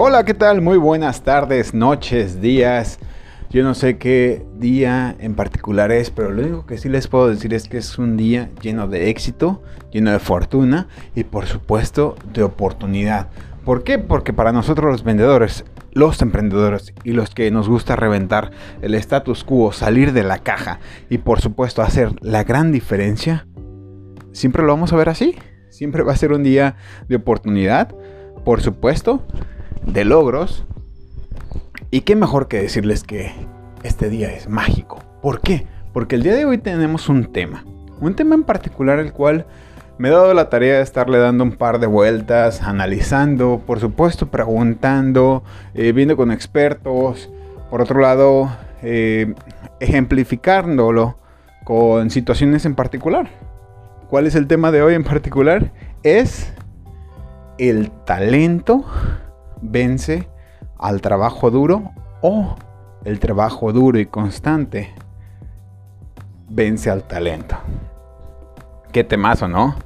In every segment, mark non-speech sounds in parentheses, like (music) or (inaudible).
Hola, ¿qué tal? Muy buenas tardes, noches, días. Yo no sé qué día en particular es, pero lo único que sí les puedo decir es que es un día lleno de éxito, lleno de fortuna y por supuesto de oportunidad. ¿Por qué? Porque para nosotros los vendedores, los emprendedores y los que nos gusta reventar el status quo, salir de la caja y por supuesto hacer la gran diferencia, siempre lo vamos a ver así. Siempre va a ser un día de oportunidad, por supuesto, de logros. Y qué mejor que decirles que este día es mágico. ¿Por qué? Porque el día de hoy tenemos un tema. Un tema en particular el cual me he dado la tarea de estarle dando un par de vueltas, analizando, por supuesto preguntando, eh, viendo con expertos. Por otro lado, eh, ejemplificándolo con situaciones en particular. ¿Cuál es el tema de hoy en particular? Es el talento vence al trabajo duro o el trabajo duro y constante vence al talento. Qué temazo, ¿no?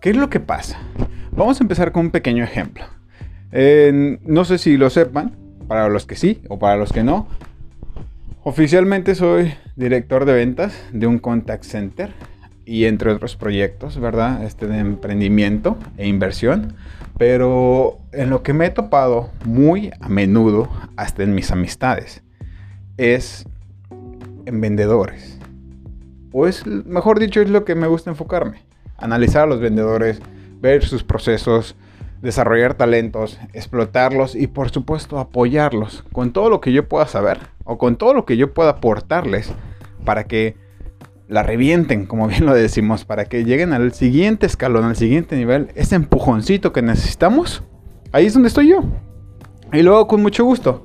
¿Qué es lo que pasa? Vamos a empezar con un pequeño ejemplo. no sé si lo sepan, para los que sí o para los que no. Oficialmente soy director de ventas de un contact center y entre otros proyectos, ¿verdad? Este de emprendimiento e inversión. Pero en lo que me he topado muy a menudo, hasta en mis amistades, es en vendedores. O es, mejor dicho, es lo que me gusta enfocarme. Analizar a los vendedores, ver sus procesos, desarrollar talentos, explotarlos y por supuesto apoyarlos con todo lo que yo pueda saber o con todo lo que yo pueda aportarles para que la revienten, como bien lo decimos, para que lleguen al siguiente escalón, al siguiente nivel, ese empujoncito que necesitamos, ahí es donde estoy yo. Y luego con mucho gusto.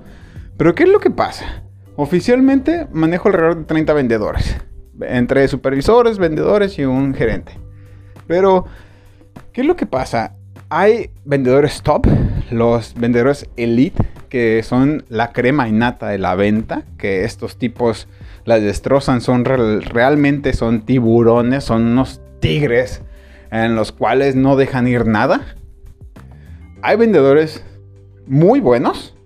Pero ¿qué es lo que pasa? Oficialmente manejo alrededor de 30 vendedores, entre supervisores, vendedores y un gerente. Pero, ¿qué es lo que pasa? Hay vendedores top, los vendedores elite, que son la crema innata de la venta, que estos tipos las destrozan, son realmente son tiburones, son unos tigres en los cuales no dejan ir nada. Hay vendedores muy buenos,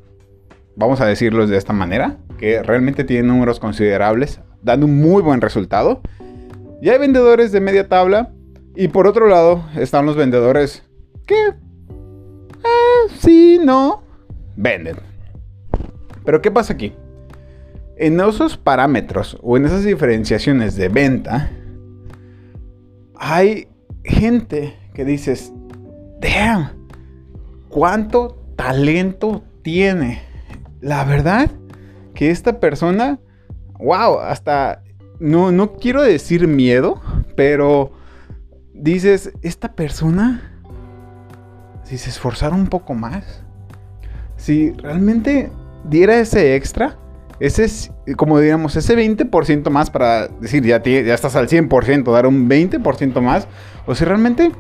vamos a decirlos de esta manera, que realmente tienen números considerables, dando un muy buen resultado. Y hay vendedores de media tabla. Y por otro lado están los vendedores que, eh, sí, no, venden. Pero ¿qué pasa aquí? En esos parámetros o en esas diferenciaciones de venta, hay gente que dices, damn, cuánto talento tiene. La verdad que esta persona, wow, hasta, no, no quiero decir miedo, pero dices, esta persona, si se esforzara un poco más, si realmente diera ese extra, ese es, como digamos, ese 20% más para decir, ya, ya estás al 100%, dar un 20% más, o si realmente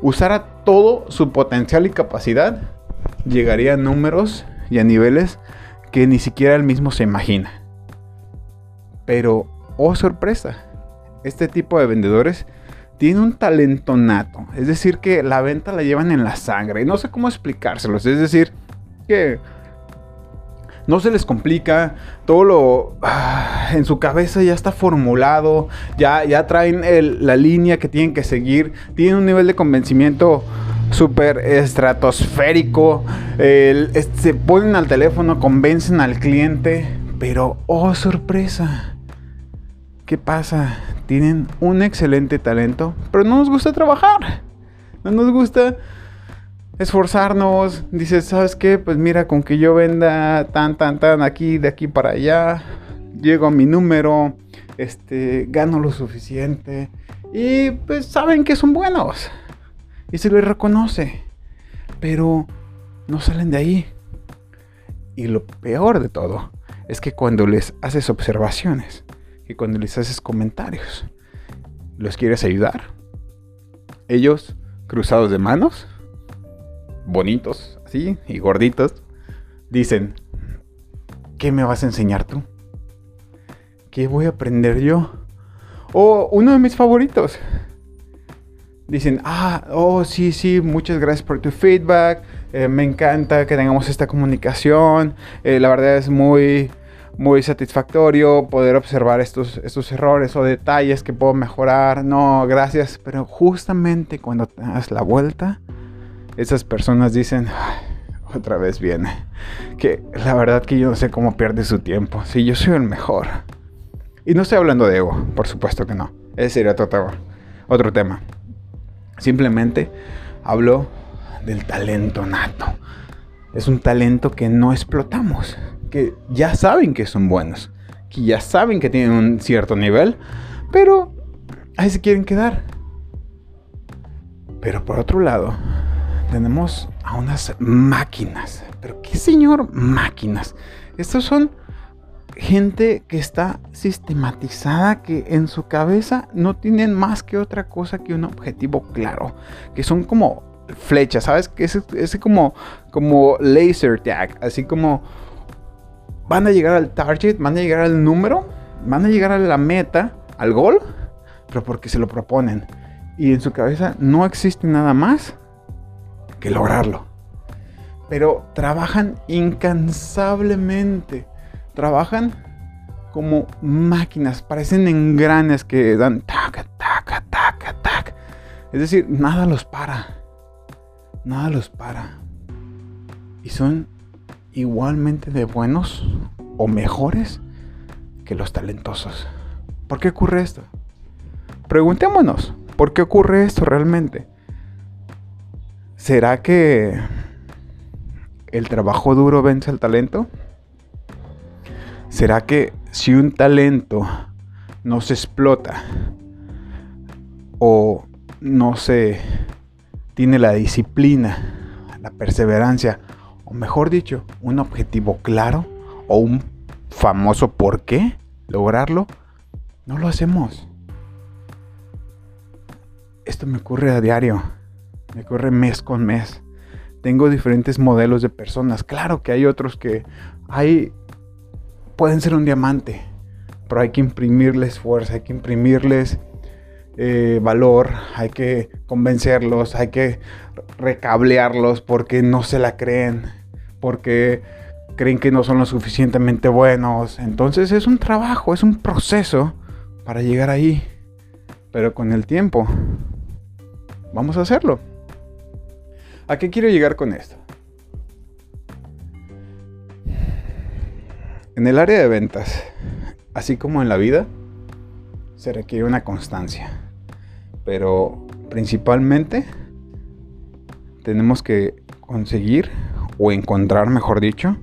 usara todo su potencial y capacidad, llegaría a números y a niveles que ni siquiera él mismo se imagina. Pero, oh sorpresa, este tipo de vendedores tiene un talento nato. Es decir, que la venta la llevan en la sangre. Y no sé cómo explicárselos. Es decir, que no se les complica, todo lo ah, en su cabeza ya está formulado, ya, ya traen la línea que tienen que seguir, tienen un nivel de convencimiento súper estratosférico, se ponen al teléfono, convencen al cliente, pero oh sorpresa, ¿qué pasa? Tienen un excelente talento, pero no nos gusta trabajar, no nos gusta esforzarnos. Dices, ¿sabes qué? Pues mira, con que yo venda tan, tan, tan aquí, de aquí para allá, llego a mi número, este, gano lo suficiente. Y pues saben que son buenos. Y se les reconoce. Pero no salen de ahí. Y lo peor de todo es que cuando les haces observaciones y cuando les haces comentarios, los quieres ayudar, ellos cruzados de manos bonitos, así, y gorditos, dicen, ¿qué me vas a enseñar tú? ¿Qué voy a aprender yo? O uno de mis favoritos. Dicen, ah, oh, sí, sí, muchas gracias por tu feedback. eh, me encanta que tengamos esta comunicación, eh, la verdad es muy, muy satisfactorio poder observar estos, estos errores o detalles que puedo mejorar, no, gracias, pero justamente cuando te das la vuelta, esas personas dicen, otra vez viene, que la verdad que yo no sé cómo pierde su tiempo, si yo soy el mejor. Y no estoy hablando de ego, por supuesto que no, ese sería otro tema. Otro tema. Simplemente hablo del talento nato. Es un talento que no explotamos, que ya saben que son buenos, que ya saben que tienen un cierto nivel, pero ahí se quieren quedar. Pero por otro lado, tenemos a unas máquinas. ¿Pero qué señor máquinas? Estos son gente que está sistematizada, que en su cabeza no tienen más que otra cosa que un objetivo claro, que son como flechas, ¿sabes? Que es, como, como laser tag, así como van a llegar al target, van a llegar al número, van a llegar a la meta, al gol, pero porque se lo proponen. Y en su cabeza no existe nada más que lograrlo. Pero trabajan incansablemente trabajan como máquinas, parecen engranes que dan tac, tac, tac, tac. Es decir, nada los para. Nada los para. Y son igualmente de buenos o mejores que los talentosos. ¿Por qué ocurre esto? Preguntémonos, ¿por qué ocurre esto realmente? ¿Será que el trabajo duro vence al talento? ¿Será que si un talento no se explota o no se tiene la disciplina, la perseverancia, o mejor dicho, un objetivo claro o un famoso por qué lograrlo, no lo hacemos? Esto me ocurre a diario, me ocurre mes con mes. Tengo diferentes modelos de personas. Claro que hay otros que hay pueden ser un diamante, pero hay que imprimirles fuerza, hay que imprimirles eh, valor, hay que convencerlos, hay que recablearlos porque no se la creen, porque creen que no son lo suficientemente buenos. Entonces es un trabajo, es un proceso para llegar ahí. Pero con el tiempo, vamos a hacerlo. ¿A qué quiero llegar con esto? En el área de ventas, así como en la vida, se requiere una constancia. Pero principalmente tenemos que conseguir o encontrar, mejor dicho,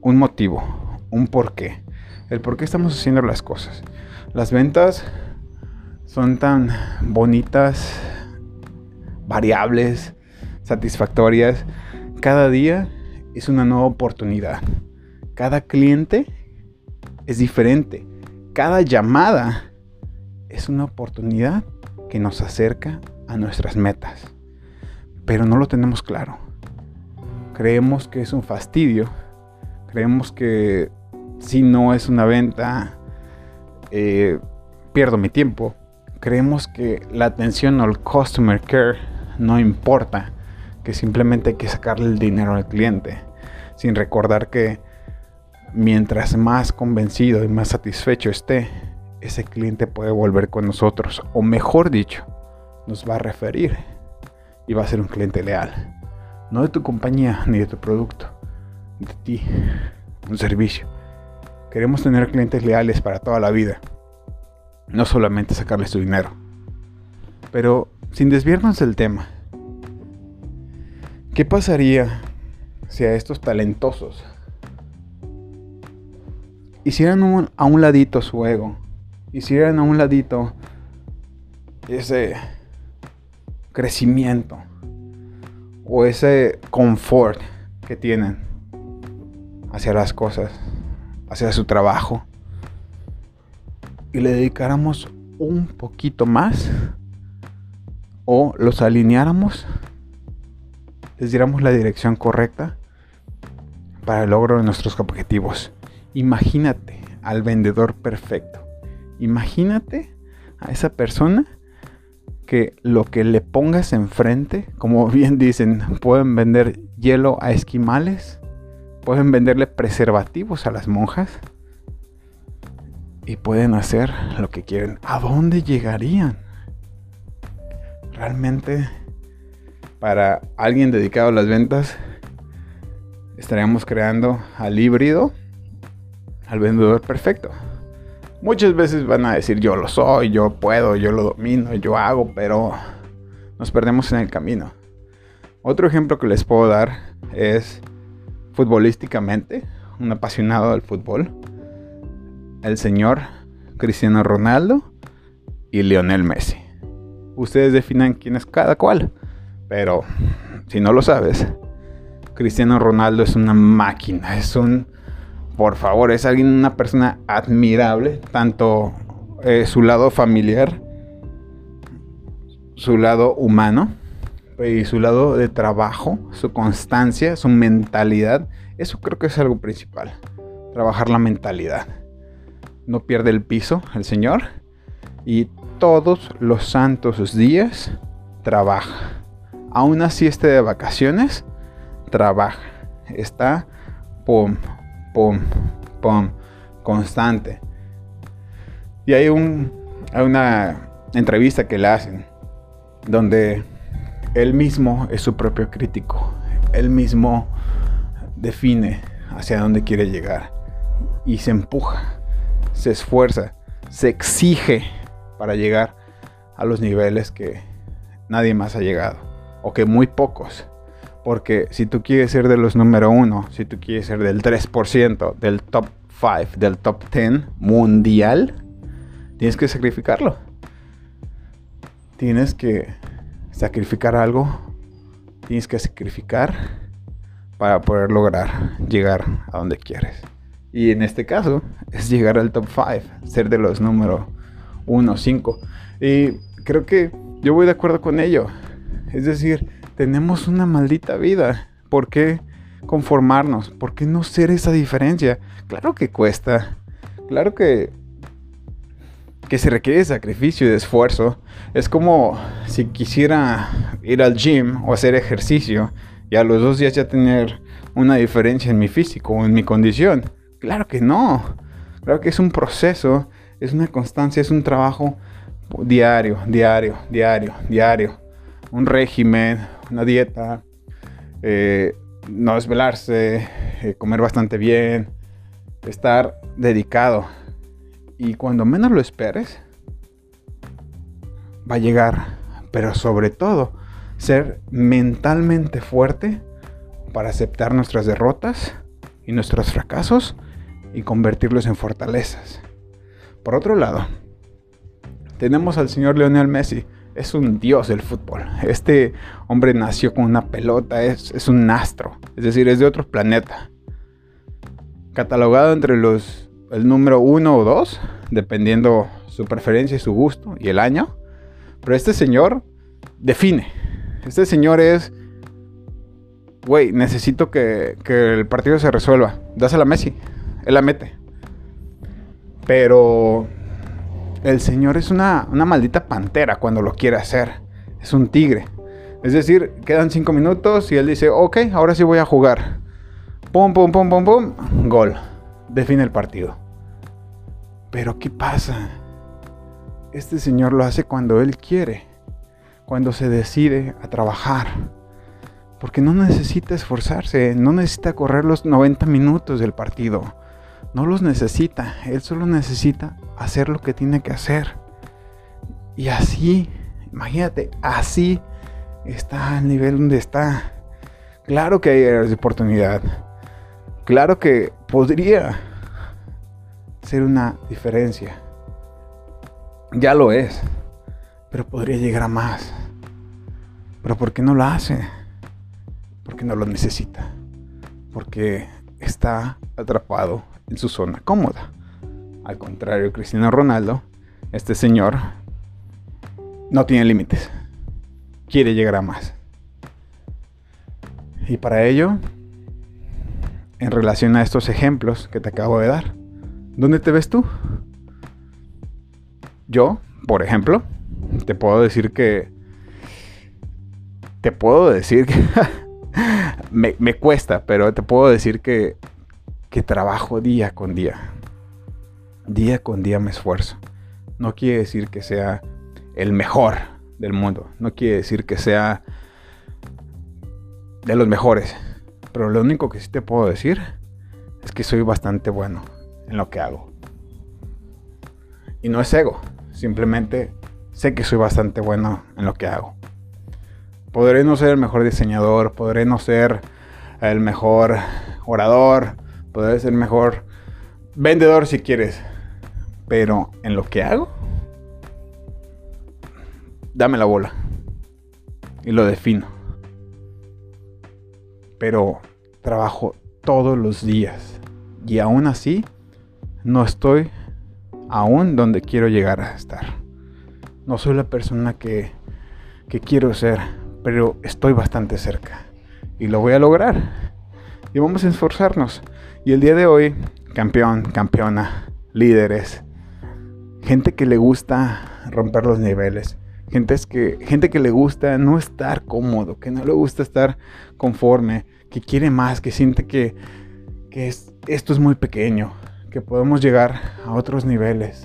un motivo, un porqué. El por qué estamos haciendo las cosas. Las ventas son tan bonitas, variables, satisfactorias. Cada día es una nueva oportunidad. Cada cliente es diferente. Cada llamada es una oportunidad que nos acerca a nuestras metas. Pero no lo tenemos claro. Creemos que es un fastidio. Creemos que si no es una venta, eh, pierdo mi tiempo. Creemos que la atención al customer care no importa. Que simplemente hay que sacarle el dinero al cliente. Sin recordar que mientras más convencido y más satisfecho esté, ese cliente puede volver con nosotros, o mejor dicho, nos va a referir y va a ser un cliente leal. No de tu compañía ni de tu producto, de ti, un servicio. Queremos tener clientes leales para toda la vida, no solamente sacarles su dinero. Pero sin desviarnos del tema, ¿qué pasaría si a estos talentosos hicieran a un ladito su ego, hicieran a un ladito ese crecimiento o ese confort que tienen hacia las cosas, hacia su trabajo, y le dedicáramos un poquito más o los alineáramos, les diéramos la dirección correcta para el logro de nuestros objetivos. Imagínate al vendedor perfecto. Imagínate a esa persona que lo que le pongas enfrente, como (laughs) bien dicen, pueden vender hielo a esquimales, pueden venderle preservativos a las monjas y pueden hacer lo que quieren. ¿A dónde llegarían? Realmente, para alguien dedicado a las ventas, estaríamos creando al híbrido, al vendedor perfecto. Muchas veces van a decir yo lo soy, yo puedo, yo lo domino, yo hago, pero nos perdemos en el camino. Otro ejemplo que les puedo dar es futbolísticamente, un apasionado del fútbol, el señor Cristiano Ronaldo y Lionel Messi. Ustedes definan quién es cada cual, pero si no lo sabes, Cristiano Ronaldo es una máquina, es un por favor, es alguien, una persona admirable, tanto eh, su lado familiar, su lado humano y su lado de trabajo, su constancia, su mentalidad. Eso creo que es algo principal, trabajar la mentalidad. No pierde el piso el Señor y todos los santos días trabaja. Aún así esté de vacaciones, trabaja. Está, pum, pum, pum, constante. Y hay, hay una entrevista que le hacen donde él mismo es su propio crítico. Él mismo define hacia dónde quiere llegar. Y se empuja, se esfuerza, se exige para llegar a los niveles que nadie más ha llegado. O que muy pocos. Porque si tú quieres ser de los número uno, si tú quieres ser del 3%, del top 5, del top 10 mundial, tienes que sacrificarlo. Tienes que sacrificar algo. Tienes que sacrificar para poder lograr llegar a donde quieres. Y en este caso es llegar al top 5, ser de los número 1, 5. Y creo que yo voy de acuerdo con ello. Es decir, tenemos una maldita vida. ¿Por qué conformarnos? ¿Por qué no ser esa diferencia? Claro que cuesta. Claro que que se requiere de sacrificio y de esfuerzo. Es como si quisiera ir al gym o hacer ejercicio y a los dos días ya tener una diferencia en mi físico o en mi condición. Claro que no. Claro que es un proceso, es una constancia, es un trabajo diario, diario, diario, diario. Un régimen, una dieta, eh, no desvelarse, eh, comer bastante bien, estar dedicado. Y cuando menos lo esperes, va a llegar. Pero sobre todo, ser mentalmente fuerte para aceptar nuestras derrotas y nuestros fracasos y convertirlos en fortalezas. Por otro lado, tenemos al señor Lionel Messi, es un dios del fútbol. Este hombre nació con una pelota, es, un astro, es decir, es de otro planeta. Catalogado entre los el número uno o dos, dependiendo su preferencia y su gusto y el año. Pero este señor define. Este señor es, güey, necesito que, que el partido se resuelva. Dásela a Messi, él la mete. Pero el Señor es una, maldita pantera cuando lo quiere hacer. Es un tigre. Es decir, quedan cinco minutos y él dice, ok, ahora sí voy a jugar. Pum, pum, pum, pum, pum. Gol. Define el partido. Pero ¿qué pasa? Este Señor lo hace cuando Él quiere. Cuando se decide a trabajar. Porque no necesita esforzarse. No necesita correr los 90 minutos del partido. No los necesita. Él solo necesita hacer lo que tiene que hacer. Y así, imagínate, así está al nivel donde está. Claro que hay oportunidad. Claro que podría ser una diferencia. Ya lo es. Pero podría llegar a más. Pero ¿por qué no lo hace? Porque no lo necesita. Porque está atrapado en su zona cómoda. Al contrario, Cristiano Ronaldo, este señor, no tiene límites. Quiere llegar a más. Y para ello, en relación a estos ejemplos que te acabo de dar, ¿dónde te ves tú? Yo, por ejemplo, te puedo decir que... Te puedo decir que... (laughs) me, cuesta, pero te puedo decir que, que trabajo día con día. Día con día me esfuerzo. No quiere decir que sea el mejor del mundo. No quiere decir que sea de los mejores. Pero lo único que sí te puedo decir es que soy bastante bueno en lo que hago. Y no es ego, simplemente sé que soy bastante bueno en lo que hago. Podré no ser el mejor diseñador, podré no ser el mejor orador, podré ser el mejor vendedor si quieres, pero en lo que hago, dame la bola y lo defino. Pero trabajo todos los días y aún así no estoy aún donde quiero llegar a estar. No soy la persona que, que quiero ser, pero estoy bastante cerca y lo voy a lograr. Y vamos a esforzarnos. Y el día de hoy, campeón, campeona, líderes, gente que le gusta romper los niveles, gente que, gente que le gusta no estar cómodo, que no le gusta estar conforme, que quiere más, que siente que, esto es muy pequeño, que podemos llegar a otros niveles.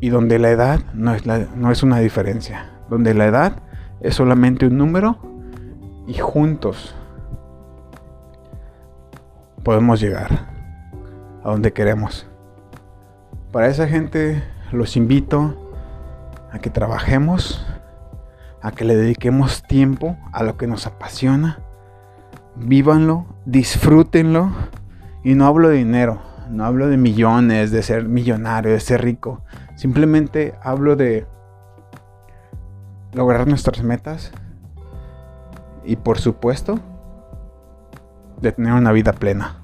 Y donde la edad no es, no es una diferencia, donde la edad es solamente un número y juntos podemos llegar a donde queremos. Para esa gente los invito a que trabajemos, a que le dediquemos tiempo a lo que nos apasiona. Vívanlo, disfrútenlo. Y no hablo de dinero, no hablo de millones, de ser millonario, de ser rico. Simplemente hablo de lograr nuestras metas. Y por supuesto, de tener una vida plena.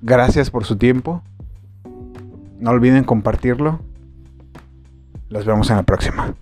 Gracias por su tiempo. No olviden compartirlo. Los vemos en la próxima.